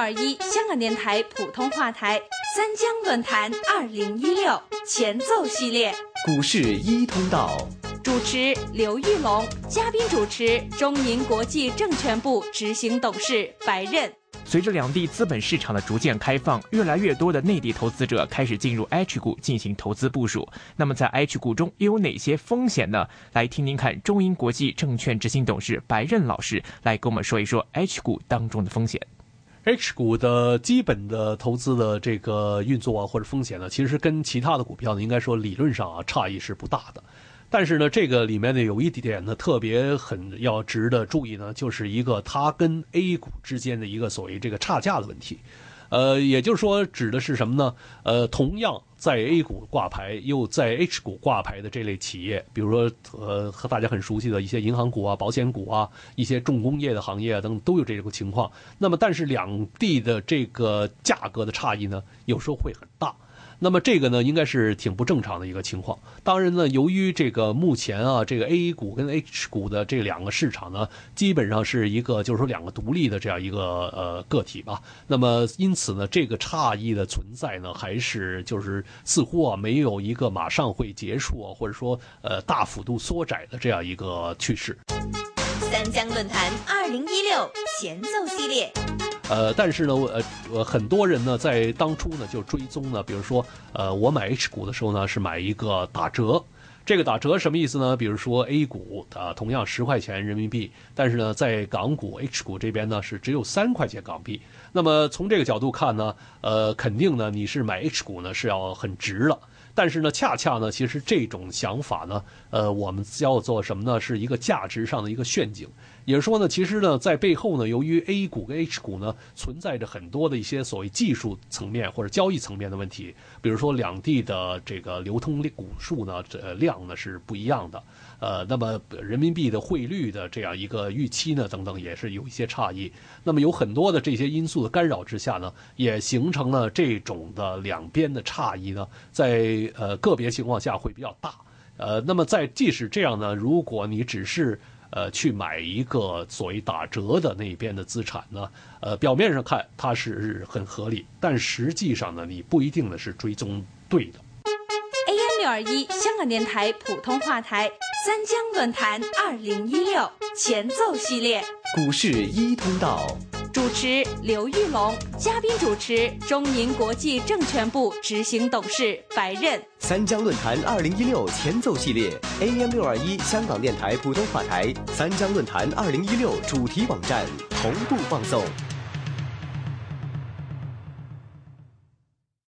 二一香港电台普通话台三江论坛二零一六前奏系列，股市一通道，主持刘玉龙，嘉宾主持中银国际证券部执行董事白任。随着两地资本市场的逐渐开放，越来越多的内地投资者开始进入 H 股进行投资部署。那么在 H 股中又有哪些风险呢？来听听看中银国际证券执行董事白任老师来跟我们说一说 H 股当中的风险。H 股的基本的投资的这个运作啊，或者风险呢，其实跟其他的股票呢，应该说理论上啊差异是不大的。但是呢，这个里面呢有一点呢特别很要值得注意呢，就是一个它跟 A 股之间的一个所谓这个差价的问题。呃，也就是说，指的是什么呢？呃，同样在 A 股挂牌又在 H 股挂牌的这类企业，比如说呃和大家很熟悉的一些银行股啊、保险股啊、一些重工业的行业啊等都有这种情况。那么，但是两地的这个价格的差异呢，有时候会很大。那么这个呢，应该是挺不正常的一个情况。当然呢，由于这个目前啊，这个 A 股跟 H 股的这两个市场呢，基本上是一个就是说两个独立的这样一个呃个体吧。那么因此呢，这个差异的存在呢，还是就是似乎啊没有一个马上会结束啊，或者说呃大幅度缩窄的这样一个趋势。三江论坛二零一六前奏系列。呃，但是呢，呃，呃，很多人呢，在当初呢就追踪呢，比如说，呃，我买 H 股的时候呢，是买一个打折。这个打折什么意思呢？比如说 A 股啊，同样十块钱人民币，但是呢，在港股 H 股这边呢是只有三块钱港币。那么从这个角度看呢，呃，肯定呢你是买 H 股呢是要很值了。但是呢，恰恰呢，其实这种想法呢，呃，我们叫做什么呢？是一个价值上的一个陷阱。也是说呢，其实呢，在背后呢，由于 A 股跟 H 股呢存在着很多的一些所谓技术层面或者交易层面的问题，比如说两地的这个流通股数呢，这量呢是不一样的，呃，那么人民币的汇率的这样一个预期呢，等等也是有一些差异。那么有很多的这些因素的干扰之下呢，也形成了这种的两边的差异呢，在呃个别情况下会比较大。呃，那么在即使这样呢，如果你只是呃，去买一个所谓打折的那一边的资产呢，呃，表面上看它是很合理，但实际上呢，你不一定呢是追踪对的。AM 六二一香港电台普通话台三江论坛二零一六前奏系列，股市一通道，主持刘玉龙，嘉宾主持中银国际证券部执行董事白任。三江论坛二零一六前奏系列，AM 六二一香港电台普通话台，三江论坛二零一六主题网站同步放送。